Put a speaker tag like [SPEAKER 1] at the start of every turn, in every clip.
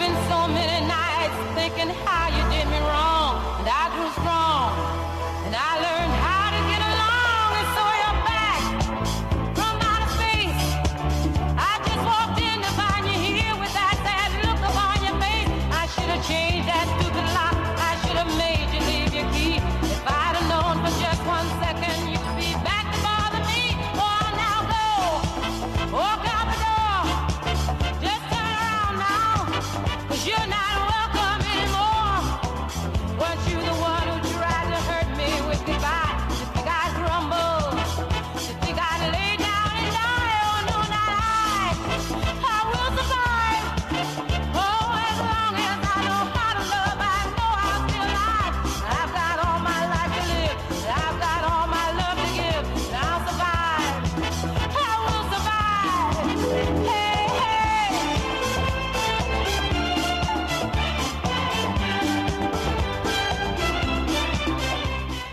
[SPEAKER 1] spent so many nights thinking how you did me wrong,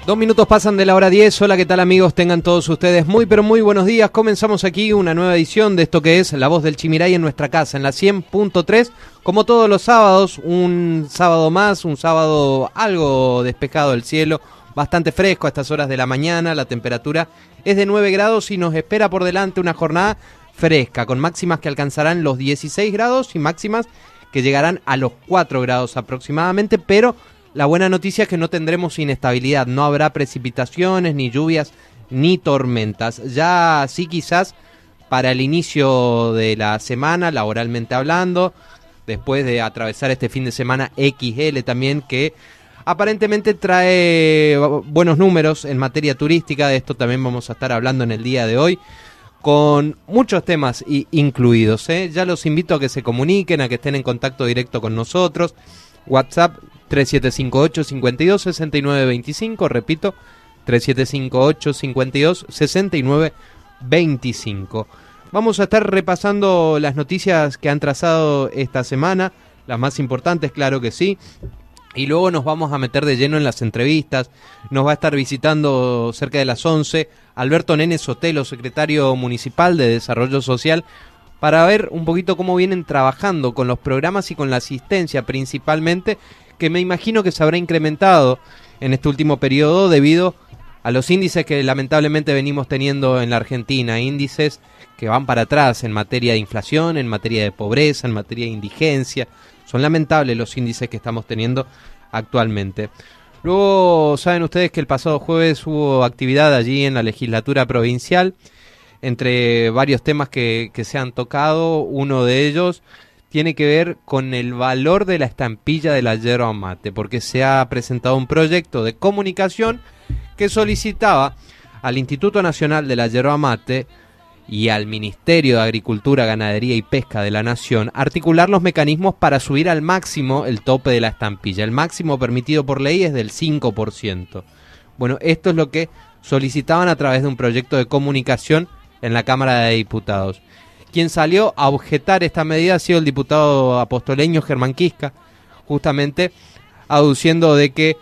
[SPEAKER 2] Dos minutos pasan de la hora 10. Hola, ¿qué tal amigos? Tengan todos ustedes muy, pero muy buenos días. Comenzamos aquí una nueva edición de esto que es La Voz del Chimiray en nuestra casa, en la 100.3. Como todos los sábados, un sábado más, un sábado algo despejado del cielo, bastante fresco a estas horas de la mañana. La temperatura es de 9 grados y nos espera por delante una jornada fresca, con máximas que alcanzarán los 16 grados y máximas que llegarán a los 4 grados aproximadamente, pero la buena noticia es que no tendremos inestabilidad, no habrá precipitaciones, ni lluvias, ni tormentas. Ya sí quizás para el inicio de la semana, laboralmente hablando, después de atravesar este fin de semana XL también, que aparentemente trae buenos números en materia turística, de esto también vamos a estar hablando en el día de hoy con muchos temas incluidos. ¿eh? Ya los invito a que se comuniquen, a que estén en contacto directo con nosotros. WhatsApp 3758 52 69 25, repito, 3758 52 69 25. Vamos a estar repasando las noticias que han trazado esta semana, las más importantes, claro que sí. Y luego nos vamos a meter de lleno en las entrevistas. Nos va a estar visitando cerca de las 11 Alberto Nene Sotelo, secretario municipal de Desarrollo Social, para ver un poquito cómo vienen trabajando con los programas y con la asistencia principalmente, que me imagino que se habrá incrementado en este último periodo debido a los índices que lamentablemente venimos teniendo en la Argentina, índices que van para atrás en materia de inflación, en materia de pobreza, en materia de indigencia. Son lamentables los índices que estamos teniendo actualmente. Luego saben ustedes que el pasado jueves hubo actividad allí en la legislatura provincial, entre varios temas que, que se han tocado, uno de ellos tiene que ver con el valor de la estampilla de la yerba mate, porque se ha presentado un proyecto de comunicación que solicitaba al Instituto Nacional de la Yerba Mate y al Ministerio de Agricultura, Ganadería y Pesca de la Nación articular los mecanismos para subir al máximo el tope de la estampilla. El máximo permitido por ley es del 5%. Bueno, esto es lo que solicitaban a través de un proyecto de comunicación en la Cámara de Diputados. Quien salió a objetar esta medida ha sido el diputado apostoleño Germán Quisca, justamente aduciendo de que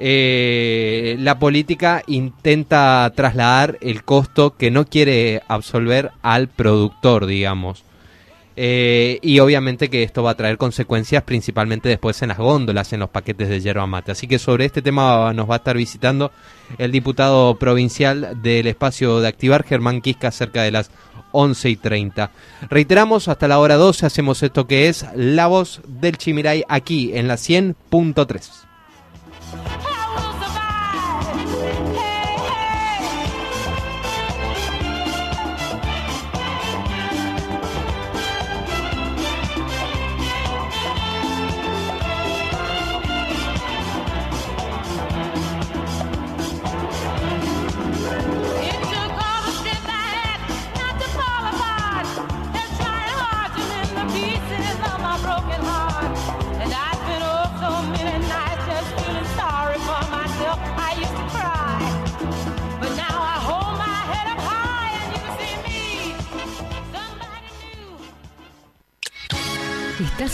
[SPEAKER 2] eh, la política intenta trasladar el costo que no quiere absolver al productor, digamos. Eh, y obviamente que esto va a traer consecuencias principalmente después en las góndolas, en los paquetes de yerba mate. Así que sobre este tema nos va a estar visitando el diputado provincial del espacio de Activar, Germán Quisca, cerca de las 11 y 30. Reiteramos, hasta la hora 12 hacemos esto que es La Voz del Chimiray aquí en la 100.3.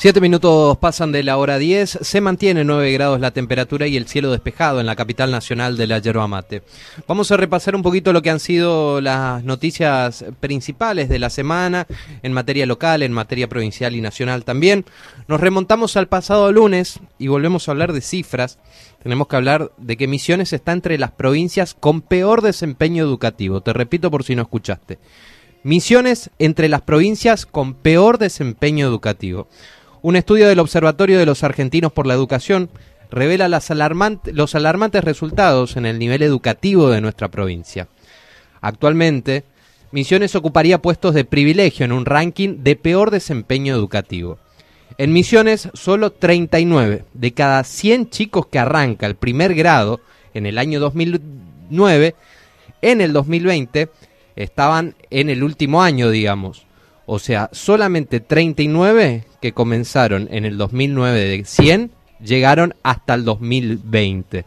[SPEAKER 2] Siete minutos pasan de la hora 10, se mantiene 9 grados la temperatura y el cielo despejado en la capital nacional de la yerba mate. Vamos a repasar un poquito lo que han sido las noticias principales de la semana en materia local, en materia provincial y nacional también. Nos remontamos al pasado lunes y volvemos a hablar de cifras. Tenemos que hablar de que Misiones está entre las provincias con peor desempeño educativo. Te repito por si no escuchaste. Misiones entre las provincias con peor desempeño educativo. Un estudio del Observatorio de los Argentinos por la Educación revela los alarmantes resultados en el nivel educativo de nuestra provincia. Actualmente, Misiones ocuparía puestos de privilegio en un ranking de peor desempeño educativo. En Misiones, solo 39 de cada 100 chicos que arranca el primer grado en el año 2009, en el 2020, estaban en el último año, digamos. O sea, solamente 39 que comenzaron en el 2009 de 100 llegaron hasta el 2020.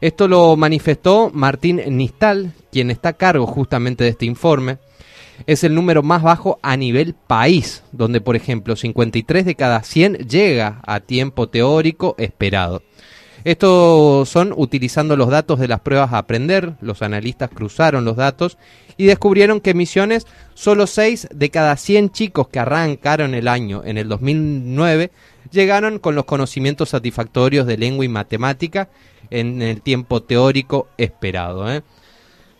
[SPEAKER 2] Esto lo manifestó Martín Nistal, quien está a cargo justamente de este informe. Es el número más bajo a nivel país, donde por ejemplo 53 de cada 100 llega a tiempo teórico esperado. Esto son utilizando los datos de las pruebas a aprender, los analistas cruzaron los datos y descubrieron que Misiones, solo 6 de cada 100 chicos que arrancaron el año en el 2009 llegaron con los conocimientos satisfactorios de lengua y matemática en el tiempo teórico esperado. ¿eh?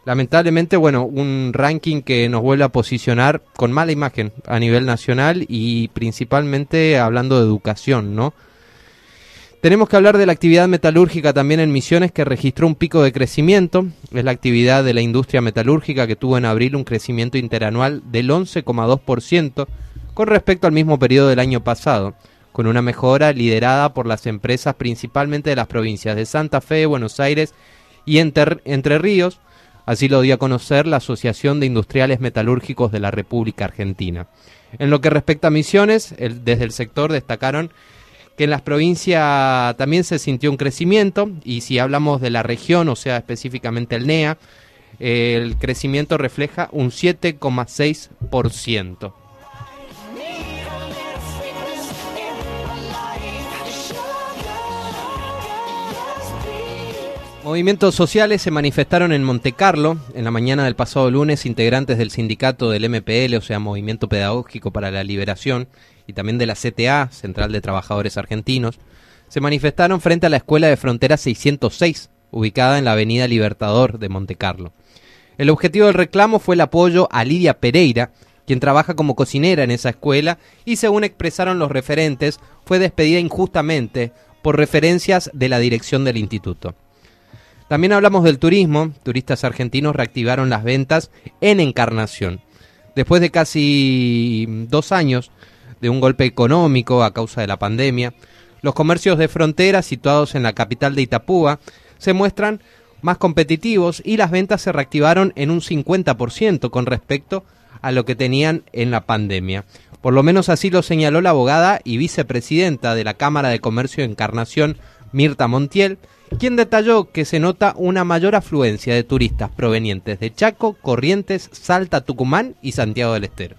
[SPEAKER 2] Lamentablemente, bueno, un ranking que nos vuelve a posicionar con mala imagen a nivel nacional y principalmente hablando de educación, ¿no? Tenemos que hablar de la actividad metalúrgica también en Misiones que registró un pico de crecimiento. Es la actividad de la industria metalúrgica que tuvo en abril un crecimiento interanual del 11,2% con respecto al mismo periodo del año pasado, con una mejora liderada por las empresas principalmente de las provincias de Santa Fe, Buenos Aires y Entre Ríos. Así lo dio a conocer la Asociación de Industriales Metalúrgicos de la República Argentina. En lo que respecta a Misiones, desde el sector destacaron que en las provincias también se sintió un crecimiento y si hablamos de la región, o sea, específicamente el NEA, el crecimiento refleja un 7,6%. Movimientos sociales se manifestaron en Montecarlo en la mañana del pasado lunes. Integrantes del sindicato del MPL, o sea, Movimiento Pedagógico para la Liberación, y también de la CTA, Central de Trabajadores Argentinos, se manifestaron frente a la Escuela de Frontera 606, ubicada en la Avenida Libertador de Montecarlo. El objetivo del reclamo fue el apoyo a Lidia Pereira, quien trabaja como cocinera en esa escuela y según expresaron los referentes, fue despedida injustamente por referencias de la dirección del instituto. También hablamos del turismo. Turistas argentinos reactivaron las ventas en Encarnación. Después de casi dos años de un golpe económico a causa de la pandemia, los comercios de frontera situados en la capital de Itapúa se muestran más competitivos y las ventas se reactivaron en un 50% con respecto a lo que tenían en la pandemia. Por lo menos así lo señaló la abogada y vicepresidenta de la Cámara de Comercio de Encarnación, Mirta Montiel, quien detalló que se nota una mayor afluencia de turistas provenientes de Chaco, Corrientes, Salta, Tucumán y Santiago del Estero.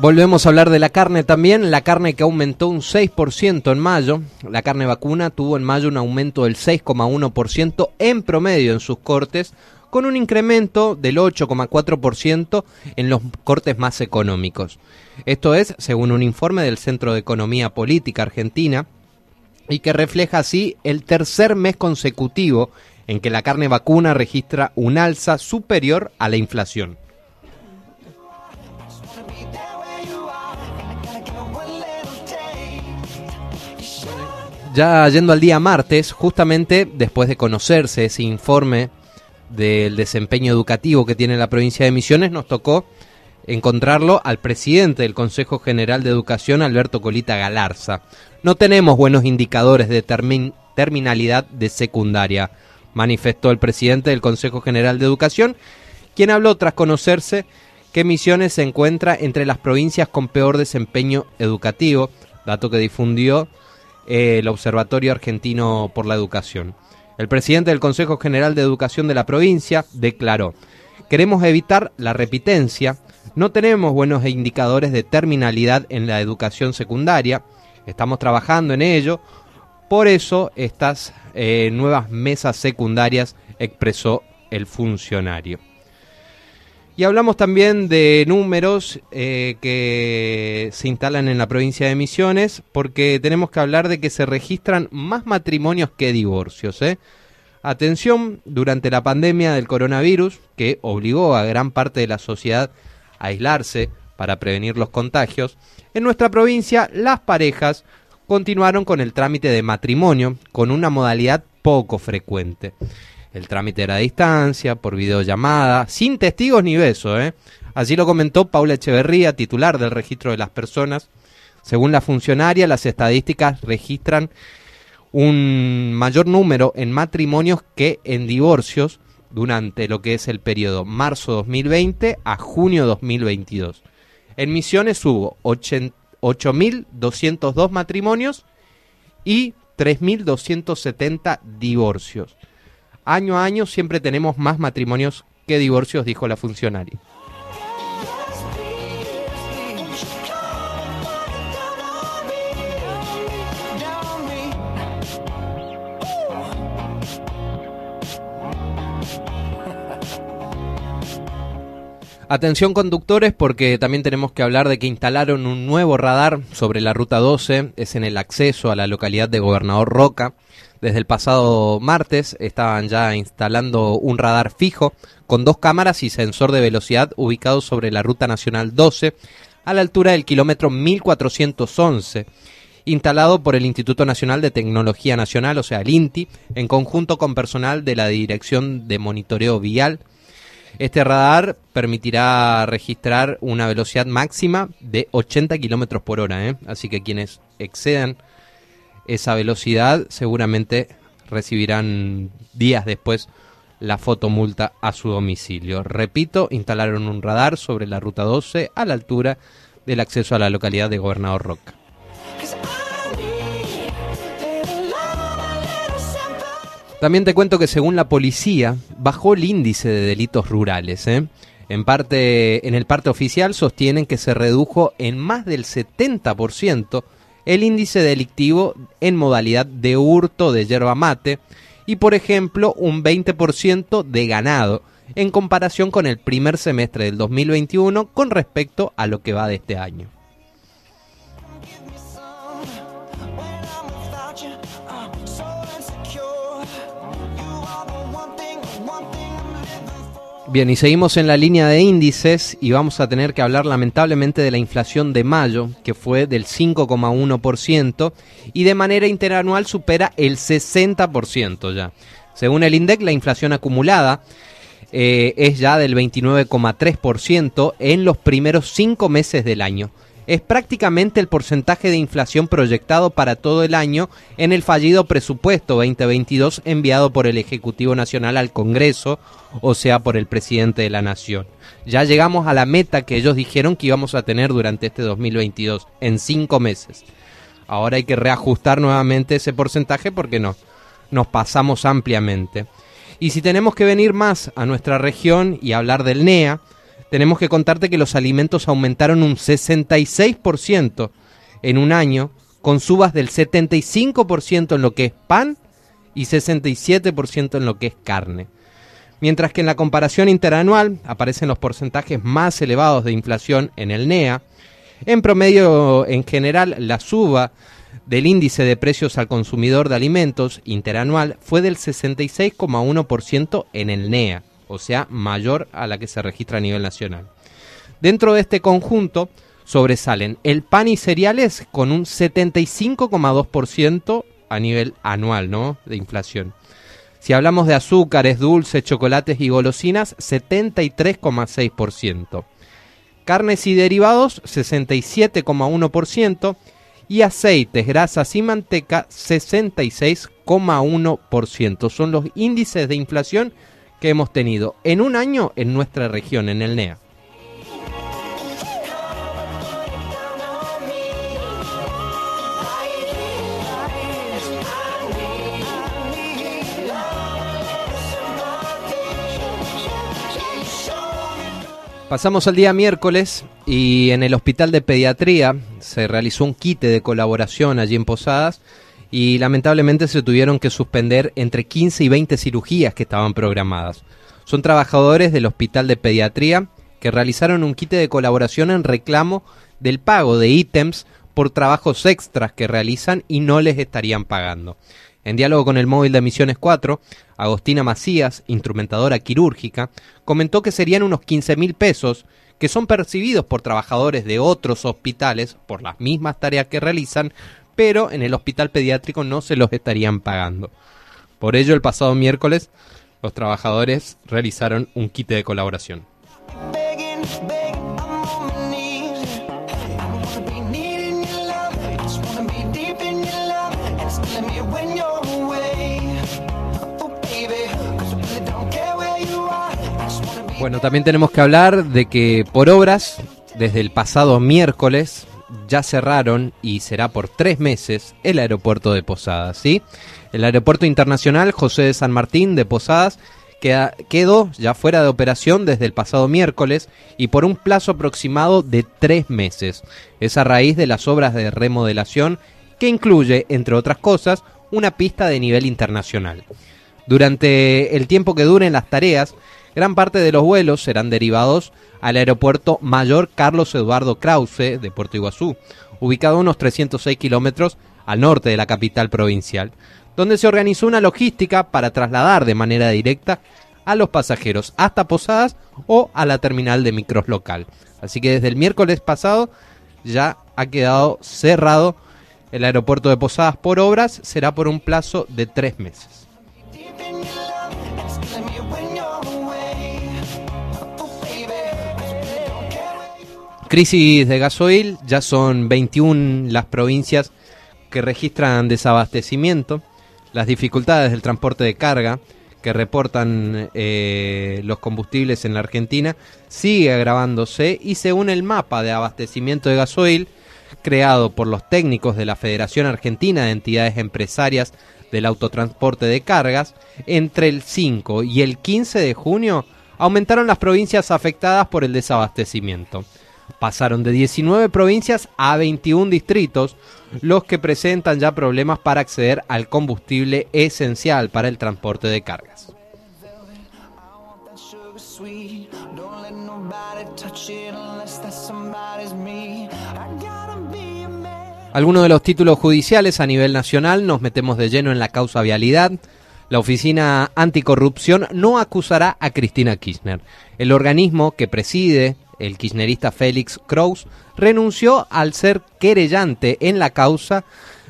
[SPEAKER 2] Volvemos a hablar de la carne también, la carne que aumentó un 6% en mayo, la carne vacuna tuvo en mayo un aumento del 6,1% en promedio en sus cortes, con un incremento del 8,4% en los cortes más económicos. Esto es, según un informe del Centro de Economía Política Argentina, y que refleja así el tercer mes consecutivo en que la carne vacuna registra un alza superior a la inflación. Ya yendo al día martes, justamente después de conocerse ese informe del desempeño educativo que tiene la provincia de Misiones, nos tocó encontrarlo al presidente del Consejo General de Educación, Alberto Colita Galarza. No tenemos buenos indicadores de terminalidad de secundaria, manifestó el presidente del Consejo General de Educación, quien habló tras conocerse que Misiones se encuentra entre las provincias con peor desempeño educativo, dato que difundió el Observatorio Argentino por la Educación. El presidente del Consejo General de Educación de la provincia declaró, queremos evitar la repitencia, no tenemos buenos indicadores de terminalidad en la educación secundaria, estamos trabajando en ello, por eso estas eh, nuevas mesas secundarias expresó el funcionario. Y hablamos también de números eh, que se instalan en la provincia de Misiones, porque tenemos que hablar de que se registran más matrimonios que divorcios. ¿eh? Atención, durante la pandemia del coronavirus, que obligó a gran parte de la sociedad a aislarse para prevenir los contagios, en nuestra provincia las parejas continuaron con el trámite de matrimonio con una modalidad poco frecuente. El trámite era a distancia, por videollamada, sin testigos ni besos. ¿eh? Así lo comentó Paula Echeverría, titular del registro de las personas. Según la funcionaria, las estadísticas registran un mayor número en matrimonios que en divorcios durante lo que es el periodo marzo 2020 a junio 2022. En Misiones hubo 8.202 matrimonios y 3.270 divorcios. Año a año siempre tenemos más matrimonios que divorcios, dijo la funcionaria. Atención conductores porque también tenemos que hablar de que instalaron un nuevo radar sobre la ruta 12, es en el acceso a la localidad de Gobernador Roca. Desde el pasado martes estaban ya instalando un radar fijo con dos cámaras y sensor de velocidad ubicado sobre la ruta nacional 12 a la altura del kilómetro 1411 instalado por el Instituto Nacional de Tecnología Nacional, o sea, el INTI, en conjunto con personal de la Dirección de Monitoreo Vial este radar permitirá registrar una velocidad máxima de 80 kilómetros por hora, ¿eh? así que quienes excedan esa velocidad seguramente recibirán días después la fotomulta a su domicilio. Repito, instalaron un radar sobre la ruta 12 a la altura del acceso a la localidad de Gobernador Roca. También te cuento que según la policía bajó el índice de delitos rurales. ¿eh? En, parte, en el parte oficial sostienen que se redujo en más del 70% el índice delictivo en modalidad de hurto de yerba mate y, por ejemplo, un 20% de ganado en comparación con el primer semestre del 2021 con respecto a lo que va de este año. Bien, y seguimos en la línea de índices y vamos a tener que hablar lamentablemente de la inflación de mayo, que fue del 5,1% y de manera interanual supera el 60% ya. Según el INDEC, la inflación acumulada eh, es ya del 29,3% en los primeros cinco meses del año es prácticamente el porcentaje de inflación proyectado para todo el año en el fallido presupuesto 2022 enviado por el Ejecutivo Nacional al Congreso, o sea, por el presidente de la Nación. Ya llegamos a la meta que ellos dijeron que íbamos a tener durante este 2022, en cinco meses. Ahora hay que reajustar nuevamente ese porcentaje porque no, nos pasamos ampliamente. Y si tenemos que venir más a nuestra región y hablar del NEA, tenemos que contarte que los alimentos aumentaron un 66% en un año, con subas del 75% en lo que es pan y 67% en lo que es carne. Mientras que en la comparación interanual aparecen los porcentajes más elevados de inflación en el NEA, en promedio en general la suba del índice de precios al consumidor de alimentos interanual fue del 66,1% en el NEA o sea, mayor a la que se registra a nivel nacional. Dentro de este conjunto sobresalen el pan y cereales con un 75,2% a nivel anual ¿no? de inflación. Si hablamos de azúcares, dulces, chocolates y golosinas, 73,6%. Carnes y derivados, 67,1%. Y aceites, grasas y manteca, 66,1%. Son los índices de inflación que hemos tenido en un año en nuestra región, en el NEA. Pasamos al día miércoles y en el Hospital de Pediatría se realizó un quite de colaboración allí en Posadas y lamentablemente se tuvieron que suspender entre 15 y 20 cirugías que estaban programadas. Son trabajadores del Hospital de Pediatría que realizaron un quite de colaboración en reclamo del pago de ítems por trabajos extras que realizan y no les estarían pagando. En diálogo con el móvil de Misiones 4, Agostina Macías, instrumentadora quirúrgica, comentó que serían unos 15 mil pesos que son percibidos por trabajadores de otros hospitales por las mismas tareas que realizan, pero en el hospital pediátrico no se los estarían pagando. Por ello, el pasado miércoles, los trabajadores realizaron un quite de colaboración.
[SPEAKER 3] Oh.
[SPEAKER 2] Bueno, también tenemos que hablar de que por obras, desde el pasado miércoles, ya cerraron y será por tres meses el aeropuerto de Posadas, ¿sí? El aeropuerto internacional José de San Martín de Posadas queda- quedó ya fuera de operación desde el pasado miércoles y por un plazo aproximado de tres meses. Es a raíz de las obras de remodelación que incluye, entre otras cosas, una pista de nivel internacional. Durante el tiempo que duren las tareas, gran parte de los vuelos serán derivados al aeropuerto Mayor Carlos Eduardo Krause de Puerto Iguazú, ubicado a unos 306 kilómetros al norte de la capital provincial, donde se organizó una logística para trasladar de manera directa a los pasajeros hasta Posadas o a la terminal de micros local. Así que desde el miércoles pasado ya ha quedado cerrado el aeropuerto de Posadas por obras, será por un plazo de tres meses. Crisis de gasoil, ya son 21 las provincias que registran desabastecimiento, las dificultades del transporte de carga que reportan eh, los combustibles en la Argentina sigue agravándose y según el mapa de abastecimiento de gasoil creado por los técnicos de la Federación Argentina de Entidades Empresarias del Autotransporte de Cargas, entre el 5 y el 15 de junio aumentaron las provincias afectadas por el desabastecimiento. Pasaron de 19 provincias a 21 distritos, los que presentan ya problemas para acceder al combustible esencial para el transporte de cargas. Algunos de los títulos judiciales a nivel nacional nos metemos de lleno en la causa vialidad. La Oficina Anticorrupción no acusará a Cristina Kirchner. El organismo que preside el kirchnerista Félix Kraus renunció al ser querellante en la causa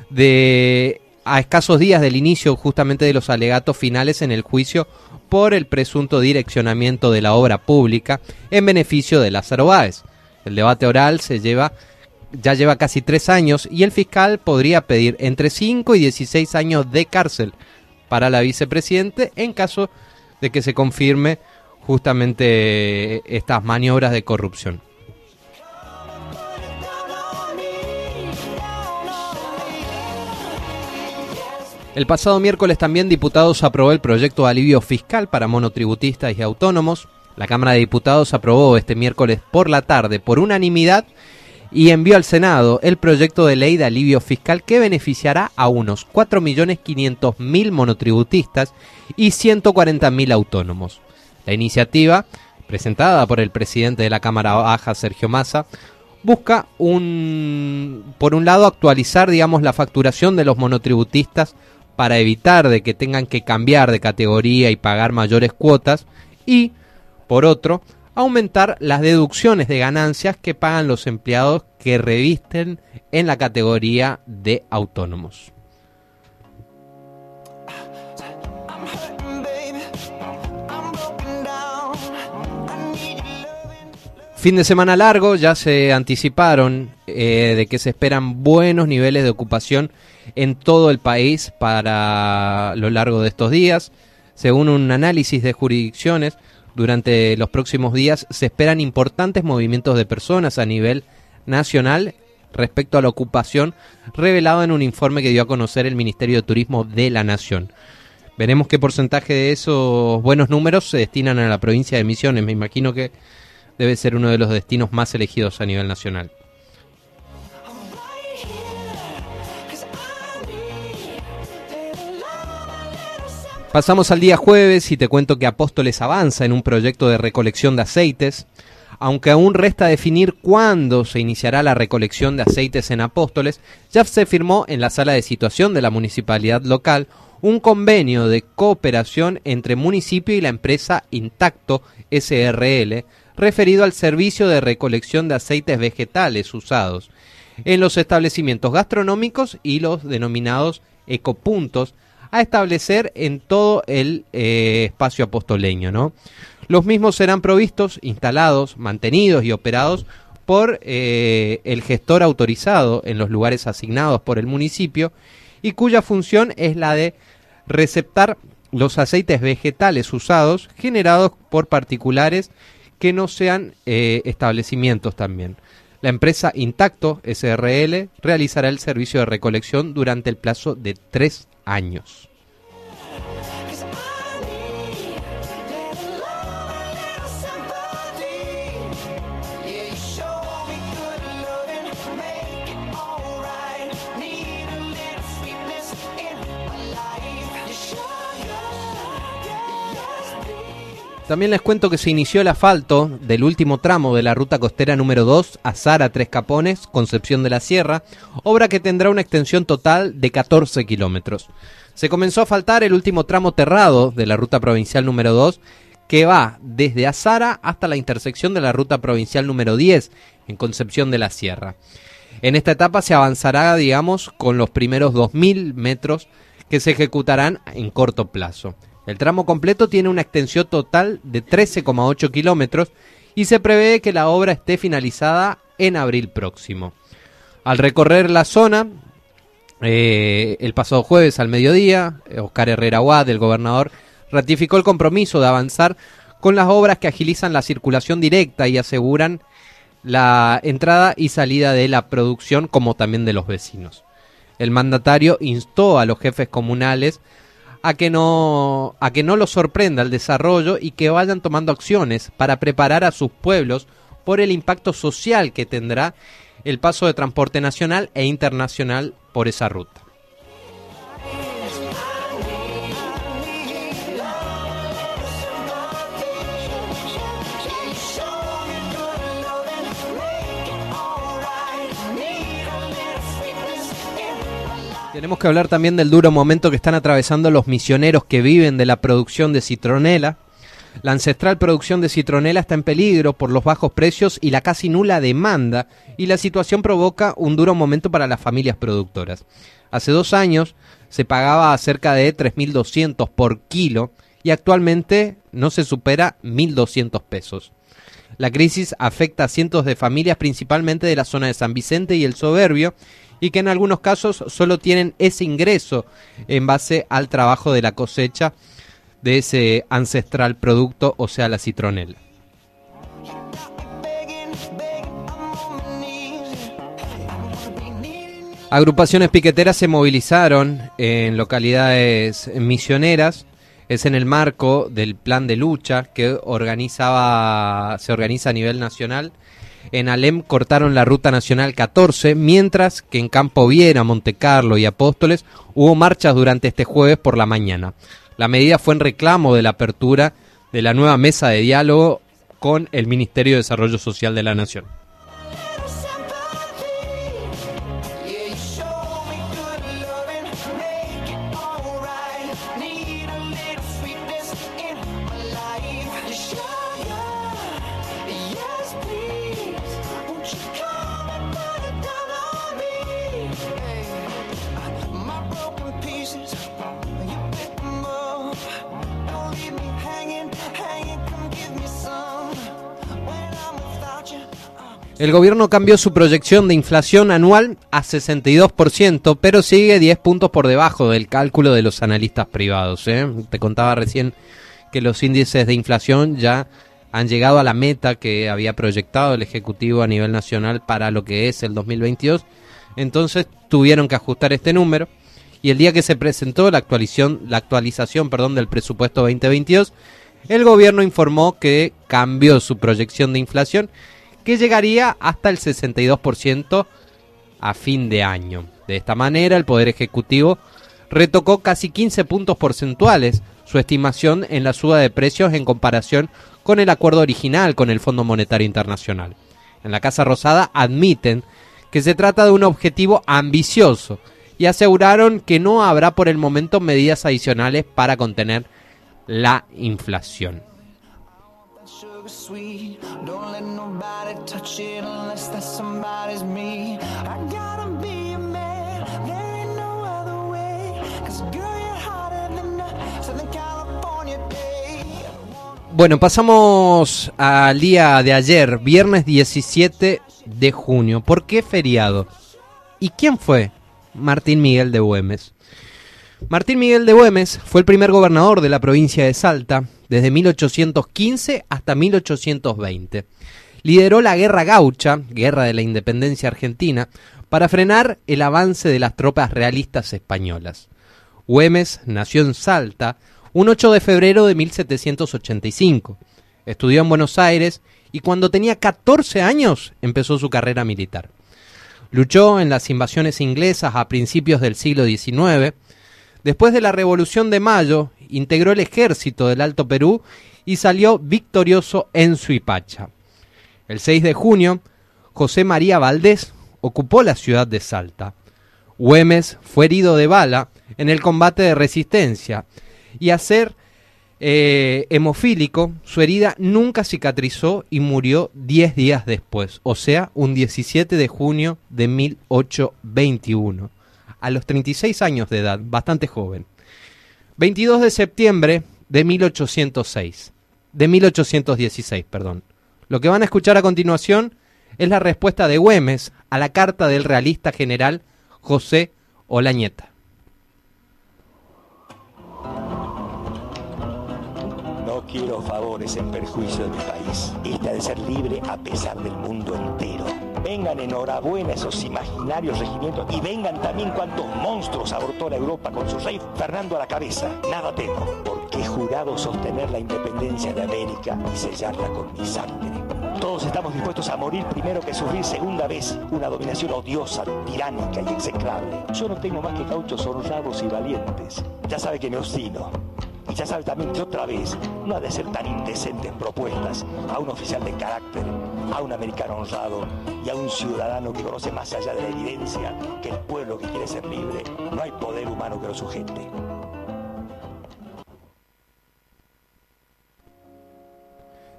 [SPEAKER 2] de a escasos días del inicio justamente de los alegatos finales en el juicio por el presunto direccionamiento de la obra pública en beneficio de Lázaro Báez. El debate oral se lleva ya lleva casi tres años y el fiscal podría pedir entre 5 y 16 años de cárcel para la vicepresidente en caso de que se confirme justamente estas maniobras de corrupción. El pasado miércoles también diputados aprobó el proyecto de alivio fiscal para monotributistas y autónomos. La Cámara de Diputados aprobó este miércoles por la tarde por unanimidad y envió al Senado el proyecto de ley de alivio fiscal que beneficiará a unos 4.500.000 monotributistas y 140.000 autónomos. La iniciativa, presentada por el presidente de la Cámara Baja, Sergio Massa, busca un, por un lado actualizar, digamos, la facturación de los monotributistas para evitar de que tengan que cambiar de categoría y pagar mayores cuotas y, por otro, aumentar las deducciones de ganancias que pagan los empleados que revisten en la categoría de autónomos. Fin de semana largo, ya se anticiparon eh, de que se esperan buenos niveles de ocupación en todo el país para lo largo de estos días. Según un análisis de jurisdicciones, durante los próximos días se esperan importantes movimientos de personas a nivel nacional respecto a la ocupación revelado en un informe que dio a conocer el Ministerio de Turismo de la Nación. Veremos qué porcentaje de esos buenos números se destinan a la provincia de Misiones. Me imagino que debe ser uno de los destinos más elegidos a nivel nacional. Pasamos al día jueves y te cuento que Apóstoles avanza en un proyecto de recolección de aceites. Aunque aún resta definir cuándo se iniciará la recolección de aceites en Apóstoles, ya se firmó en la sala de situación de la municipalidad local un convenio de cooperación entre municipio y la empresa Intacto SRL referido al servicio de recolección de aceites vegetales usados en los establecimientos gastronómicos y los denominados ecopuntos a establecer en todo el eh, espacio apostoleño. ¿no? Los mismos serán provistos, instalados, mantenidos y operados por eh, el gestor autorizado en los lugares asignados por el municipio y cuya función es la de receptar los aceites vegetales usados generados por particulares que no sean eh, establecimientos también. La empresa Intacto SRL realizará el servicio de recolección durante el plazo de tres años. También les cuento que se inició el asfalto del último tramo de la ruta costera número 2 a Zara Tres Capones, Concepción de la Sierra, obra que tendrá una extensión total de 14 kilómetros. Se comenzó a faltar el último tramo terrado de la ruta provincial número 2 que va desde Azara hasta la intersección de la ruta provincial número 10 en Concepción de la Sierra. En esta etapa se avanzará, digamos, con los primeros 2.000 metros que se ejecutarán en corto plazo. El tramo completo tiene una extensión total de 13,8 kilómetros y se prevé que la obra esté finalizada en abril próximo. Al recorrer la zona, eh, el pasado jueves al mediodía, Oscar Herrera Guad, el gobernador, ratificó el compromiso de avanzar con las obras que agilizan la circulación directa y aseguran la entrada y salida de la producción como también de los vecinos. El mandatario instó a los jefes comunales a que no a que no los sorprenda el desarrollo y que vayan tomando acciones para preparar a sus pueblos por el impacto social que tendrá el paso de transporte nacional e internacional por esa ruta. Tenemos que hablar también del duro momento que están atravesando los misioneros que viven de la producción de citronela. La ancestral producción de citronela está en peligro por los bajos precios y la casi nula demanda, y la situación provoca un duro momento para las familias productoras. Hace dos años se pagaba cerca de 3.200 por kilo y actualmente no se supera 1.200 pesos. La crisis afecta a cientos de familias, principalmente de la zona de San Vicente y el Soberbio, y que en algunos casos solo tienen ese ingreso en base al trabajo de la cosecha de ese ancestral producto, o sea, la citronela. Agrupaciones piqueteras se movilizaron en localidades misioneras. Es en el marco del plan de lucha que organizaba, se organiza a nivel nacional en Alem cortaron la ruta nacional 14, mientras que en Campo Viera, Montecarlo y Apóstoles hubo marchas durante este jueves por la mañana. La medida fue en reclamo de la apertura de la nueva mesa de diálogo con el Ministerio de Desarrollo Social de la Nación. El gobierno cambió su proyección de inflación anual a 62%, pero sigue 10 puntos por debajo del cálculo de los analistas privados. ¿eh? Te contaba recién que los índices de inflación ya han llegado a la meta que había proyectado el Ejecutivo a nivel nacional para lo que es el 2022. Entonces tuvieron que ajustar este número y el día que se presentó la actualización, la actualización perdón, del presupuesto 2022, el gobierno informó que cambió su proyección de inflación, que llegaría hasta el 62% a fin de año. De esta manera, el Poder Ejecutivo retocó casi 15 puntos porcentuales su estimación en la suba de precios en comparación con el acuerdo original con el Fondo Monetario Internacional. En la Casa Rosada admiten que se trata de un objetivo ambicioso y aseguraron que no habrá por el momento medidas adicionales para contener la inflación. Bueno, pasamos al día de ayer, viernes 17 de junio. ¿Por qué feriado? ¿Y quién fue Martín Miguel de Güemes? Martín Miguel de Güemes fue el primer gobernador de la provincia de Salta desde 1815 hasta 1820. Lideró la Guerra Gaucha, Guerra de la Independencia Argentina, para frenar el avance de las tropas realistas españolas. Güemes nació en Salta un 8 de febrero de 1785. Estudió en Buenos Aires y cuando tenía 14 años empezó su carrera militar. Luchó en las invasiones inglesas a principios del siglo XIX. Después de la Revolución de Mayo, integró el ejército del Alto Perú y salió victorioso en Suipacha. El 6 de junio, José María Valdés ocupó la ciudad de Salta. Güemes fue herido de bala en el combate de resistencia y a ser eh, hemofílico, su herida nunca cicatrizó y murió 10 días después, o sea, un 17 de junio de 1821, a los 36 años de edad, bastante joven. 22 de septiembre de 1806, de 1816, perdón. Lo que van a escuchar a continuación es la respuesta de Güemes a la carta del realista general José Olañeta.
[SPEAKER 4] No quiero favores en perjuicio de mi país. Ha de ser libre a pesar del mundo entero. Vengan enhorabuena esos imaginarios regimientos y vengan también cuantos monstruos abortó la Europa con su rey Fernando a la cabeza. Nada temo, porque he jurado sostener la independencia de América y sellarla con mi sangre. Todos estamos dispuestos a morir primero que sufrir segunda vez una dominación odiosa, tiránica y execrable. Yo no tengo más que cauchos honrados y valientes. Ya sabe que me obstino. Y ya sabe también que otra vez no ha de ser tan indecentes propuestas a un oficial de carácter, a un americano honrado y a un ciudadano que conoce más allá de la evidencia que el pueblo que quiere ser libre no hay poder humano que lo sujete.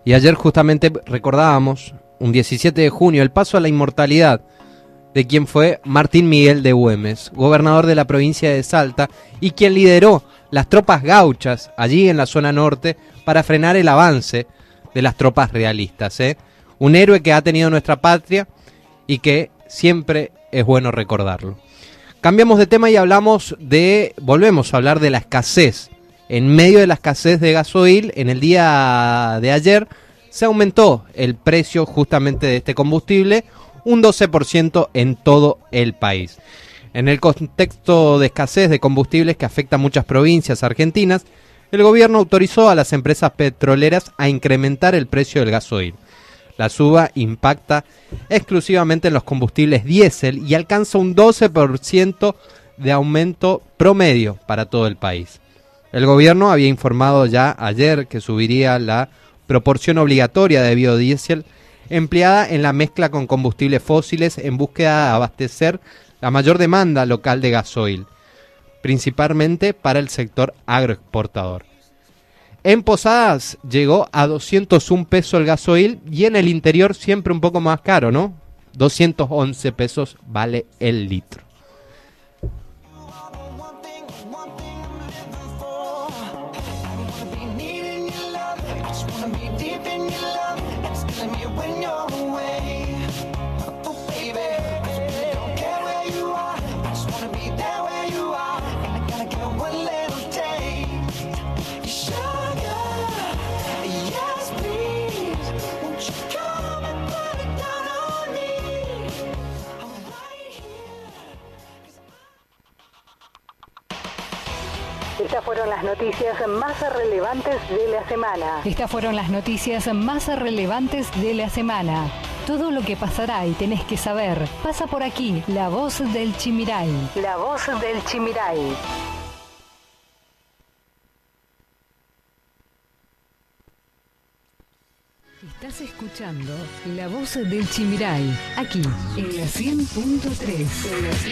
[SPEAKER 2] Y ayer justamente recordábamos, un 17 de junio, el paso a la inmortalidad de quien fue Martín Miguel de Güemes, gobernador de la provincia de Salta y quien lideró las tropas gauchas allí en la zona norte para frenar el avance de las tropas realistas. ¿eh? Un héroe que ha tenido nuestra patria y que siempre es bueno recordarlo. Cambiamos de tema y hablamos de, volvemos a hablar de la escasez. En medio de la escasez de gasoil, en el día de ayer se aumentó el precio justamente de este combustible un 12% en todo el país. En el contexto de escasez de combustibles que afecta a muchas provincias argentinas, el gobierno autorizó a las empresas petroleras a incrementar el precio del gasoil. La suba impacta exclusivamente en los combustibles diésel y alcanza un 12% de aumento promedio para todo el país. El gobierno había informado ya ayer que subiría la proporción obligatoria de biodiesel empleada en la mezcla con combustibles fósiles en búsqueda de abastecer la mayor demanda local de gasoil, principalmente para el sector agroexportador. En Posadas llegó a 201 pesos el gasoil y en el interior siempre un poco más caro, ¿no? 211 pesos vale el litro.
[SPEAKER 5] Fueron
[SPEAKER 6] las noticias más relevantes de la semana. Estas fueron las noticias más relevantes de la semana. Todo lo que pasará y tenés que saber pasa por aquí. La voz del Chimiray. La voz del Chimiray. Estás escuchando La voz del Chimiray, aquí en la 100.3.